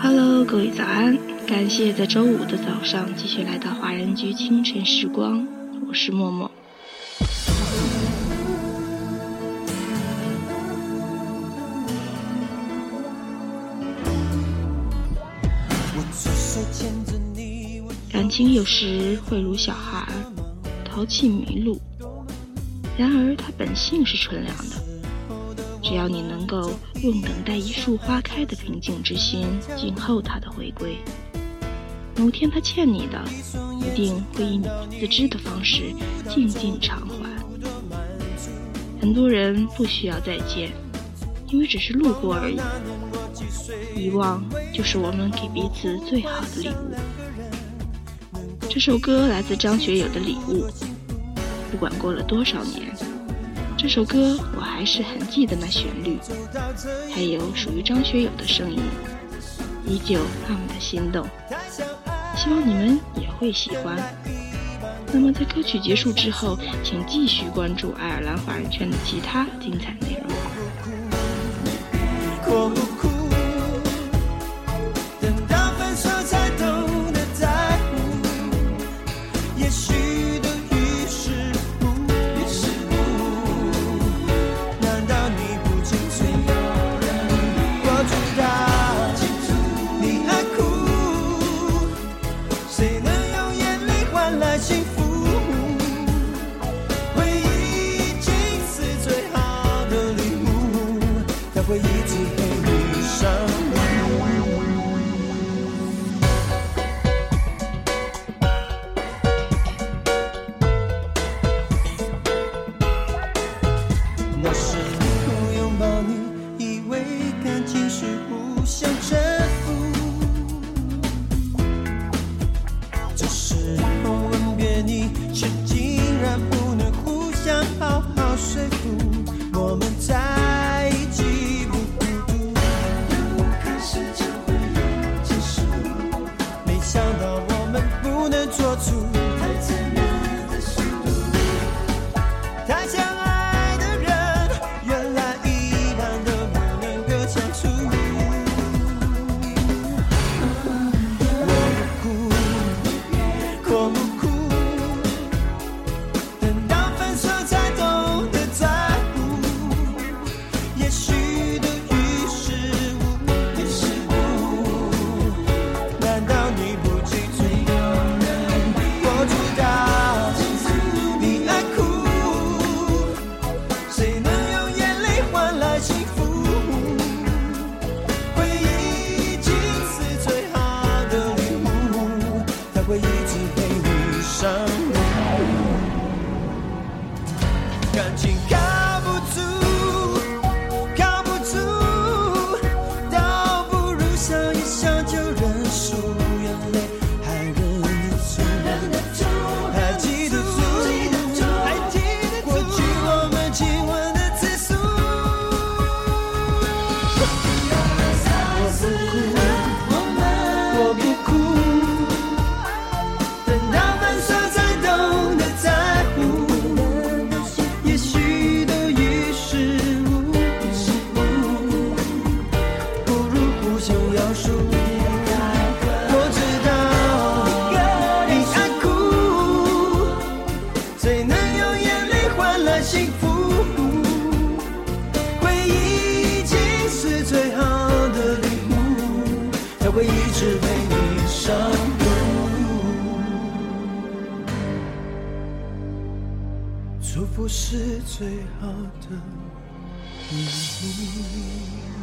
Hello，各位早安！感谢在周五的早上继续来到华人居清晨时光，我是默默。感情有时会如小孩，淘气迷路，然而它本性是纯良的。只要你能够用等待一束花开的平静之心静候它的回归，某天他欠你的，一定会以你不自知的方式静静偿还。很多人不需要再见，因为只是路过而已。遗忘就是我们给彼此最好的礼物。这首歌来自张学友的礼物，不管过了多少年。这首歌我还是很记得那旋律，还有属于张学友的声音，依旧那么的心动。希望你们也会喜欢。那么在歌曲结束之后，请继续关注爱尔兰华人圈的其他精彩内容。我一直我会一直陪你上路。我知道你在哭谁能用眼泪换来幸福回忆已经是最好的礼物。它会一直被你守护祝福是最好的礼物。